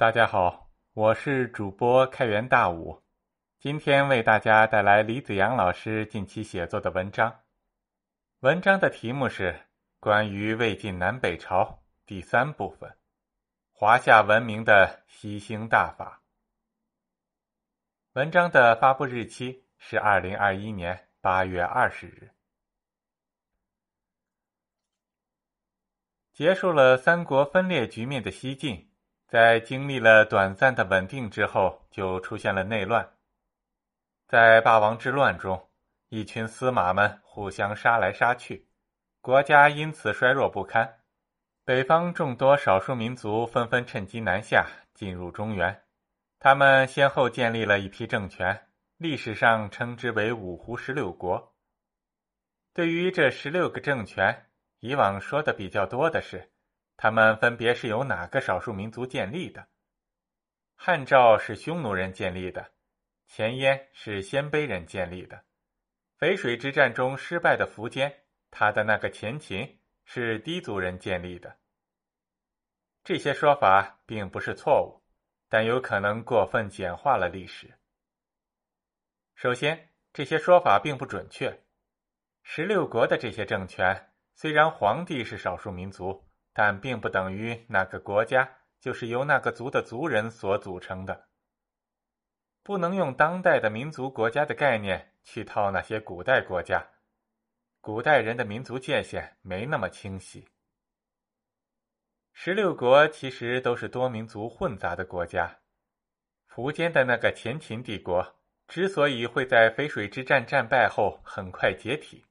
大家好，我是主播开元大武，今天为大家带来李子阳老师近期写作的文章。文章的题目是《关于魏晋南北朝》第三部分：华夏文明的吸星大法。文章的发布日期是二零二一年八月二十日。结束了三国分裂局面的西晋。在经历了短暂的稳定之后，就出现了内乱。在霸王之乱中，一群司马们互相杀来杀去，国家因此衰弱不堪。北方众多少数民族纷纷趁机南下，进入中原。他们先后建立了一批政权，历史上称之为五胡十六国。对于这十六个政权，以往说的比较多的是。他们分别是由哪个少数民族建立的？汉赵是匈奴人建立的，前燕是鲜卑人建立的，淝水之战中失败的苻坚，他的那个前秦是氐族人建立的。这些说法并不是错误，但有可能过分简化了历史。首先，这些说法并不准确。十六国的这些政权，虽然皇帝是少数民族。但并不等于那个国家就是由那个族的族人所组成的。不能用当代的民族国家的概念去套那些古代国家，古代人的民族界限没那么清晰。十六国其实都是多民族混杂的国家。苻坚的那个前秦帝国之所以会在淝水之战战败后很快解体。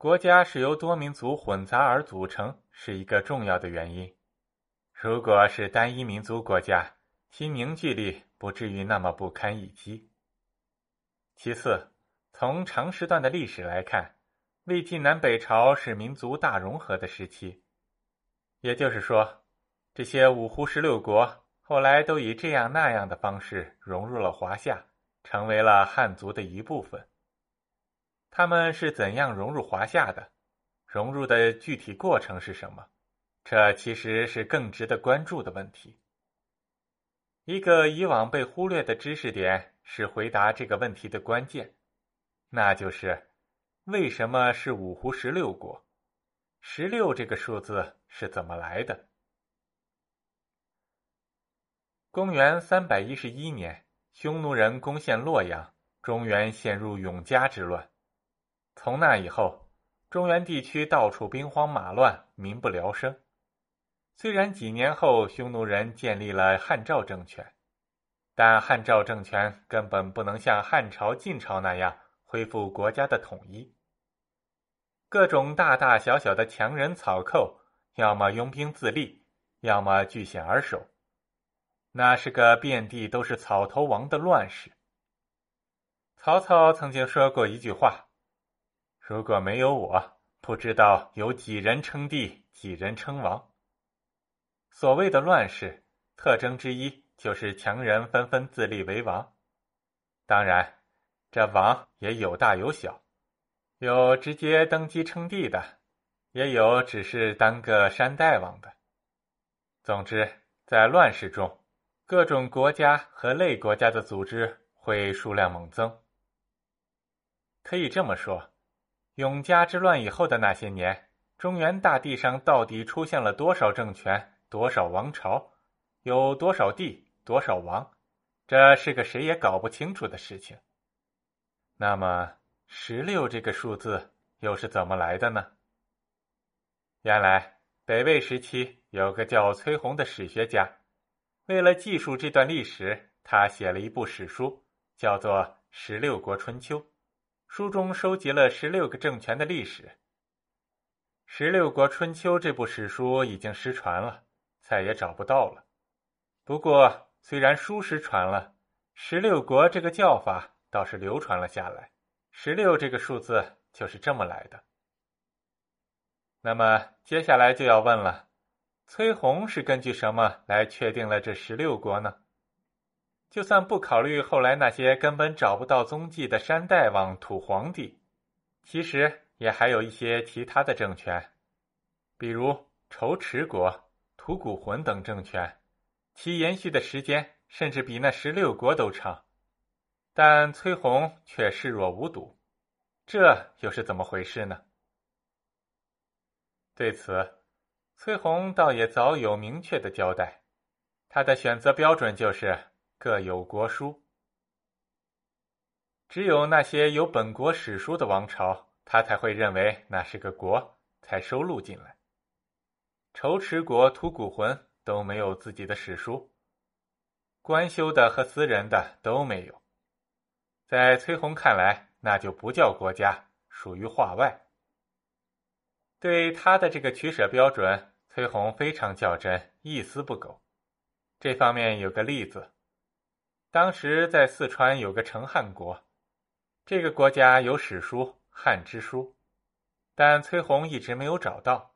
国家是由多民族混杂而组成，是一个重要的原因。如果是单一民族国家，其凝聚力不至于那么不堪一击。其次，从长时段的历史来看，魏晋南北朝是民族大融合的时期，也就是说，这些五胡十六国后来都以这样那样的方式融入了华夏，成为了汉族的一部分。他们是怎样融入华夏的？融入的具体过程是什么？这其实是更值得关注的问题。一个以往被忽略的知识点是回答这个问题的关键，那就是为什么是五胡十六国？十六这个数字是怎么来的？公元三百一十一年，匈奴人攻陷洛阳，中原陷入永嘉之乱。从那以后，中原地区到处兵荒马乱，民不聊生。虽然几年后匈奴人建立了汉赵政权，但汉赵政权根本不能像汉朝、晋朝那样恢复国家的统一。各种大大小小的强人草寇，要么拥兵自立，要么据险而守，那是个遍地都是草头王的乱世。曹操曾经说过一句话。如果没有我，不知道有几人称帝，几人称王。所谓的乱世，特征之一就是强人纷纷自立为王。当然，这王也有大有小，有直接登基称帝的，也有只是当个山大王的。总之，在乱世中，各种国家和类国家的组织会数量猛增。可以这么说。永嘉之乱以后的那些年，中原大地上到底出现了多少政权、多少王朝，有多少帝、多少王，这是个谁也搞不清楚的事情。那么，十六这个数字又是怎么来的呢？原来，北魏时期有个叫崔洪的史学家，为了记述这段历史，他写了一部史书，叫做《十六国春秋》。书中收集了十六个政权的历史，《十六国春秋》这部史书已经失传了，再也找不到了。不过，虽然书失传了，十六国这个叫法倒是流传了下来。十六这个数字就是这么来的。那么，接下来就要问了：崔洪是根据什么来确定了这十六国呢？就算不考虑后来那些根本找不到踪迹的山大王、土皇帝，其实也还有一些其他的政权，比如仇池国、吐谷浑等政权，其延续的时间甚至比那十六国都长。但崔洪却视若无睹，这又是怎么回事呢？对此，崔洪倒也早有明确的交代，他的选择标准就是各有国书，只有那些有本国史书的王朝，他才会认为那是个国，才收录进来。仇池国吐谷浑都没有自己的史书，官修的和私人的都没有。在崔洪看来，那就不叫国家，属于化外。对他的这个取舍标准，崔洪非常较真，一丝不苟。这方面有个例子：当时在四川有个成汉国，这个国家有史书《汉之书》，但崔洪一直没有找到。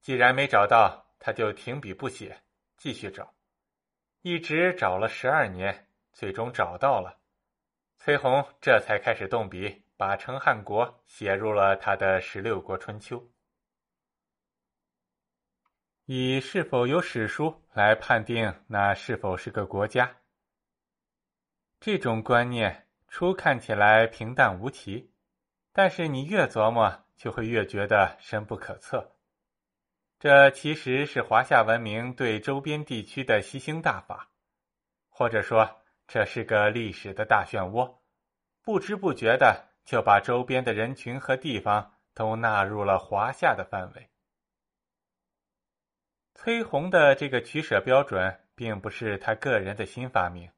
既然没找到，他就停笔不写，继续找，一直找了十二年，最终找到了。崔洪这才开始动笔，把成汉国写入了他的《十六国春秋》，以是否有史书来判定那是否是个国家。这种观念初看起来平淡无奇，但是你越琢磨，就会越觉得深不可测。这其实是华夏文明对周边地区的吸星大法，或者说。这是个历史的大漩涡，不知不觉的就把周边的人群和地方都纳入了华夏的范围。崔洪的这个取舍标准，并不是他个人的新发明，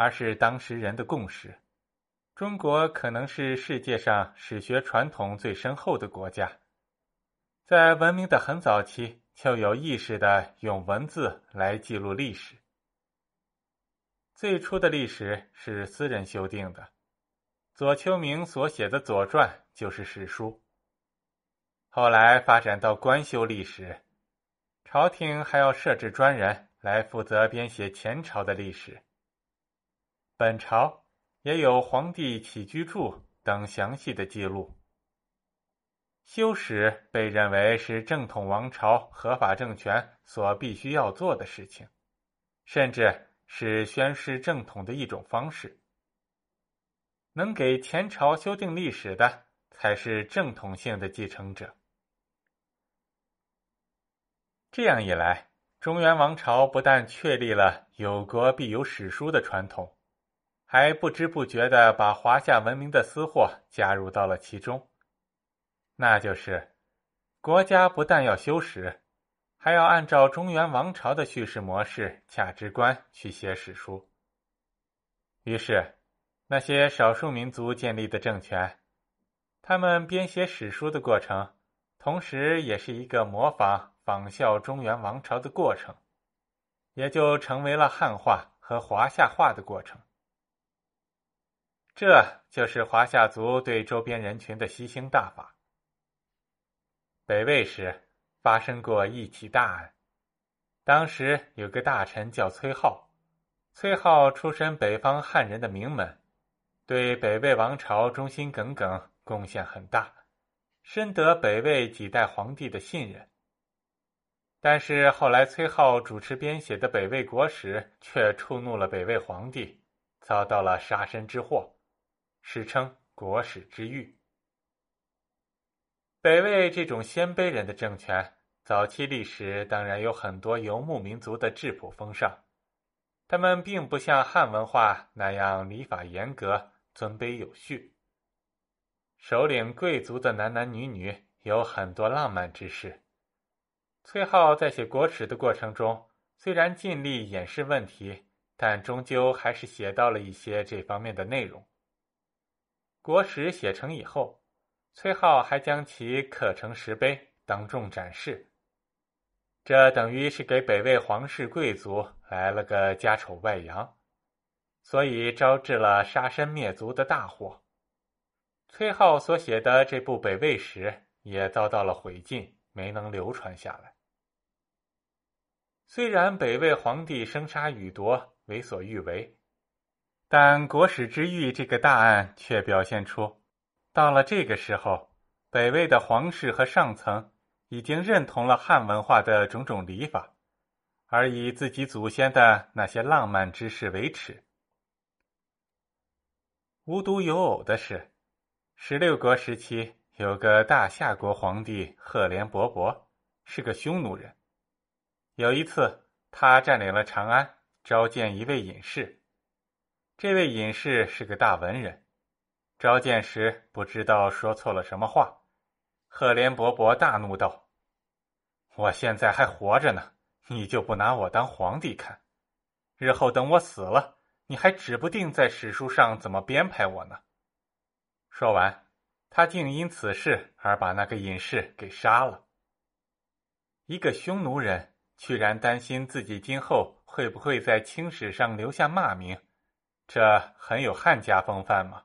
而是当时人的共识。中国可能是世界上史学传统最深厚的国家，在文明的很早期就有意识的用文字来记录历史。最初的历史是私人修订的，左丘明所写的《左传》就是史书。后来发展到官修历史，朝廷还要设置专人来负责编写前朝的历史。本朝也有《皇帝起居注》等详细的记录。修史被认为是正统王朝合法政权所必须要做的事情，甚至。是宣示正统的一种方式。能给前朝修订历史的，才是正统性的继承者。这样一来，中原王朝不但确立了有国必有史书的传统，还不知不觉的把华夏文明的私货加入到了其中。那就是，国家不但要修史。还要按照中原王朝的叙事模式、价值观去写史书。于是，那些少数民族建立的政权，他们编写史书的过程，同时也是一个模仿、仿效中原王朝的过程，也就成为了汉化和华夏化的过程。这就是华夏族对周边人群的吸星大法。北魏时。发生过一起大案，当时有个大臣叫崔浩，崔浩出身北方汉人的名门，对北魏王朝忠心耿耿，贡献很大，深得北魏几代皇帝的信任。但是后来崔浩主持编写的北魏国史，却触怒了北魏皇帝，遭到了杀身之祸，史称国史之狱。北魏这种鲜卑人的政权，早期历史当然有很多游牧民族的质朴风尚，他们并不像汉文化那样礼法严格、尊卑有序。首领贵族的男男女女有很多浪漫之事。崔浩在写国史的过程中，虽然尽力掩饰问题，但终究还是写到了一些这方面的内容。国史写成以后。崔颢还将其刻成石碑，当众展示。这等于是给北魏皇室贵族来了个家丑外扬，所以招致了杀身灭族的大祸。崔颢所写的这部北魏史也遭到了毁禁，没能流传下来。虽然北魏皇帝生杀予夺，为所欲为，但国史之狱这个大案却表现出。到了这个时候，北魏的皇室和上层已经认同了汉文化的种种礼法，而以自己祖先的那些浪漫之事为耻。无独有偶的是，十六国时期有个大夏国皇帝赫连勃勃，是个匈奴人。有一次，他占领了长安，召见一位隐士。这位隐士是个大文人，召见时不知道说错了什么话。赫连勃勃大怒道：“我现在还活着呢，你就不拿我当皇帝看？日后等我死了。”你还指不定在史书上怎么编排我呢。说完，他竟因此事而把那个隐士给杀了。一个匈奴人居然担心自己今后会不会在青史上留下骂名，这很有汉家风范吗？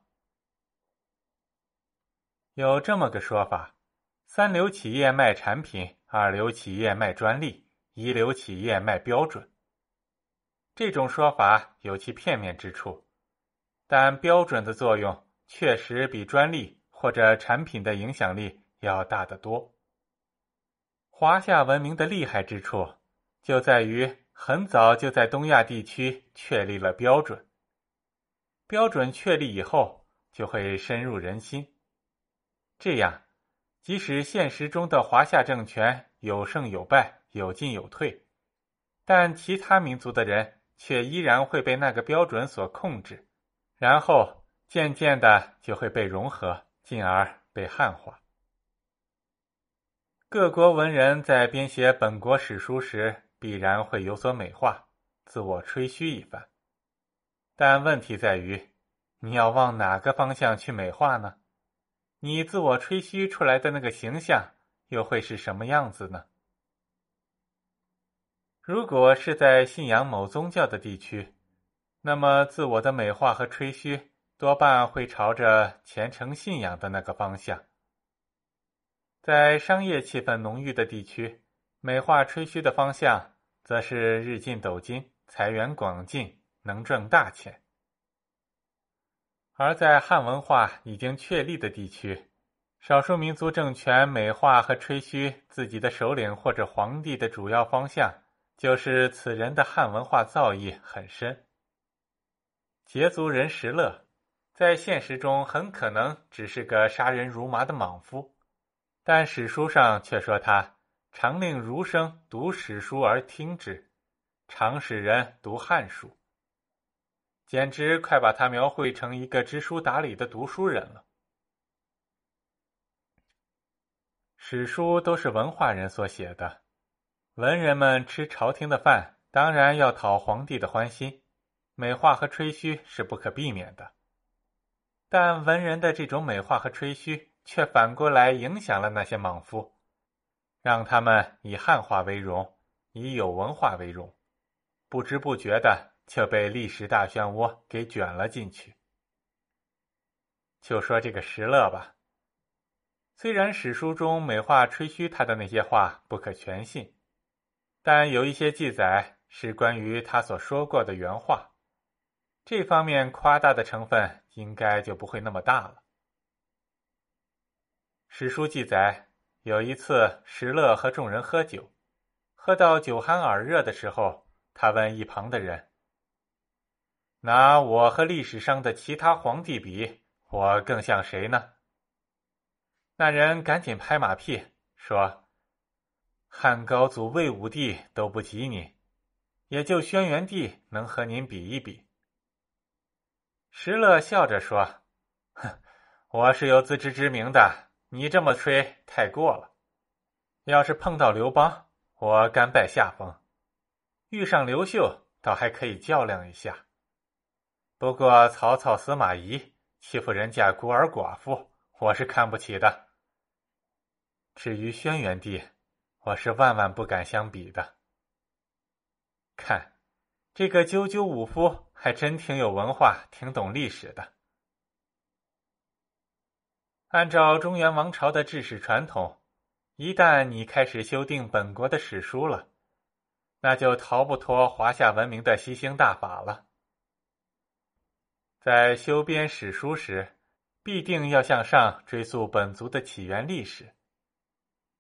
有这么个说法：三流企业卖产品，二流企业卖专利，一流企业卖标准。这种说法有其片面之处，但标准的作用确实比专利或者产品的影响力要大得多。华夏文明的厉害之处就在于很早就在东亚地区确立了标准，标准确立以后就会深入人心，这样即使现实中的华夏政权有胜有败、有进有退，但其他民族的人。却依然会被那个标准所控制，然后渐渐的就会被融合，进而被汉化。各国文人在编写本国史书时，必然会有所美化，自我吹嘘一番。但问题在于，你要往哪个方向去美化呢？你自我吹嘘出来的那个形象，又会是什么样子呢？如果是在信仰某宗教的地区，那么自我的美化和吹嘘多半会朝着虔诚信仰的那个方向；在商业气氛浓郁的地区，美化吹嘘的方向则是日进斗金、财源广进、能挣大钱；而在汉文化已经确立的地区，少数民族政权美化和吹嘘自己的首领或者皇帝的主要方向。就是此人的汉文化造诣很深。羯族人石勒，在现实中很可能只是个杀人如麻的莽夫，但史书上却说他常令儒生读史书而听之，常使人读汉书，简直快把他描绘成一个知书达理的读书人了。史书都是文化人所写的。文人们吃朝廷的饭，当然要讨皇帝的欢心，美化和吹嘘是不可避免的。但文人的这种美化和吹嘘，却反过来影响了那些莽夫，让他们以汉化为荣，以有文化为荣，不知不觉的却被历史大漩涡给卷了进去。就说这个石勒吧，虽然史书中美化吹嘘他的那些话不可全信。但有一些记载是关于他所说过的原话，这方面夸大的成分应该就不会那么大了。史书记载，有一次石勒和众人喝酒，喝到酒酣耳热的时候，他问一旁的人：“拿我和历史上的其他皇帝比，我更像谁呢？”那人赶紧拍马屁说。汉高祖魏武帝都不及你，也就轩辕帝能和您比一比。石勒笑着说：“哼，我是有自知之明的，你这么吹太过了。要是碰到刘邦，我甘拜下风；遇上刘秀，倒还可以较量一下。不过曹操、司马懿欺负人家孤儿寡妇，我是看不起的。至于轩辕帝，”我是万万不敢相比的。看，这个赳赳武夫还真挺有文化，挺懂历史的。按照中原王朝的治史传统，一旦你开始修订本国的史书了，那就逃不脱华夏文明的吸星大法了。在修编史书时，必定要向上追溯本族的起源历史。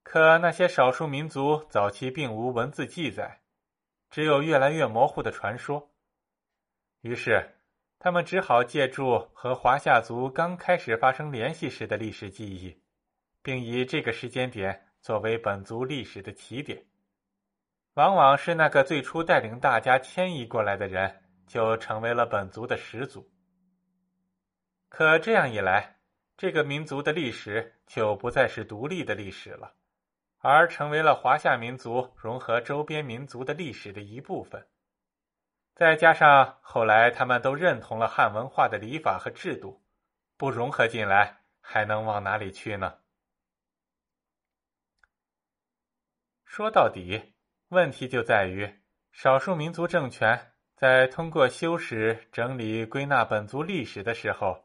可那些少数民族早期并无文字记载，只有越来越模糊的传说。于是，他们只好借助和华夏族刚开始发生联系时的历史记忆，并以这个时间点作为本族历史的起点。往往是那个最初带领大家迁移过来的人，就成为了本族的始祖。可这样一来，这个民族的历史就不再是独立的历史了，而成为了华夏民族融合周边民族的历史的一部分。再加上后来他们都认同了汉文化的礼法和制度，不融合进来，还能往哪里去呢？说到底，问题就在于少数民族政权在通过修史、整理、归纳本族历史的时候。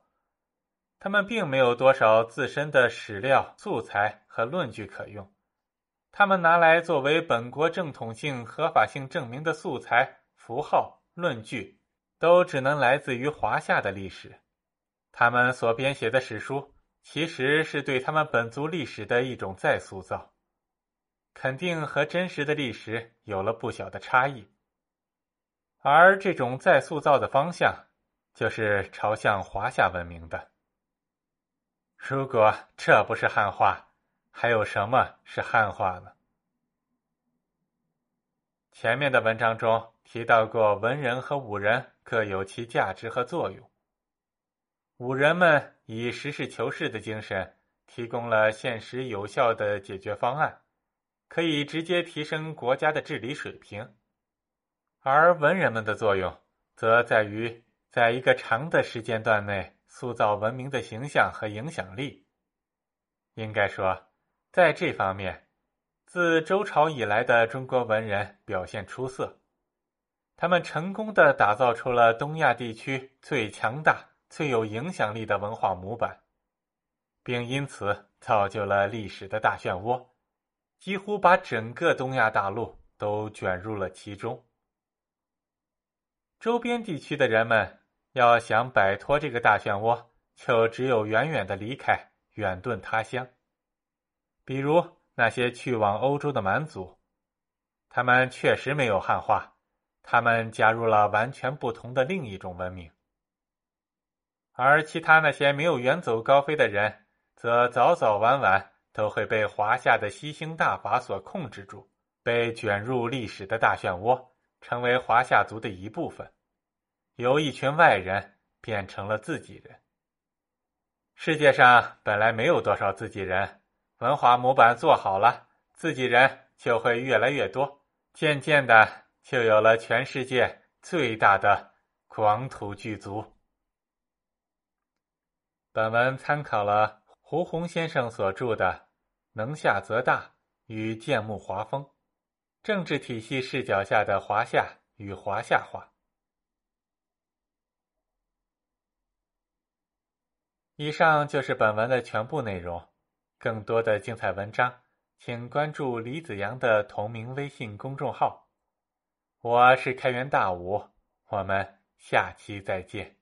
他们并没有多少自身的史料素材和论据可用，他们拿来作为本国正统性、合法性证明的素材、符号、论据，都只能来自于华夏的历史。他们所编写的史书，其实是对他们本族历史的一种再塑造，肯定和真实的历史有了不小的差异。而这种再塑造的方向，就是朝向华夏文明的。如果这不是汉化，还有什么是汉化呢？前面的文章中提到过，文人和武人各有其价值和作用。武人们以实事求是的精神，提供了现实有效的解决方案，可以直接提升国家的治理水平；而文人们的作用，则在于在一个长的时间段内。塑造文明的形象和影响力，应该说，在这方面，自周朝以来的中国文人表现出色。他们成功的打造出了东亚地区最强大、最有影响力的文化模板，并因此造就了历史的大漩涡，几乎把整个东亚大陆都卷入了其中。周边地区的人们。要想摆脱这个大漩涡，就只有远远的离开，远遁他乡。比如那些去往欧洲的蛮族，他们确实没有汉化，他们加入了完全不同的另一种文明。而其他那些没有远走高飞的人，则早早晚晚都会被华夏的西兴大法所控制住，被卷入历史的大漩涡，成为华夏族的一部分。由一群外人变成了自己人。世界上本来没有多少自己人，文化模板做好了，自己人就会越来越多，渐渐的就有了全世界最大的广土巨族。本文参考了胡宏先生所著的《能下则大与建木华风：政治体系视角下的华夏与华夏化》。以上就是本文的全部内容。更多的精彩文章，请关注李子阳的同名微信公众号。我是开元大武，我们下期再见。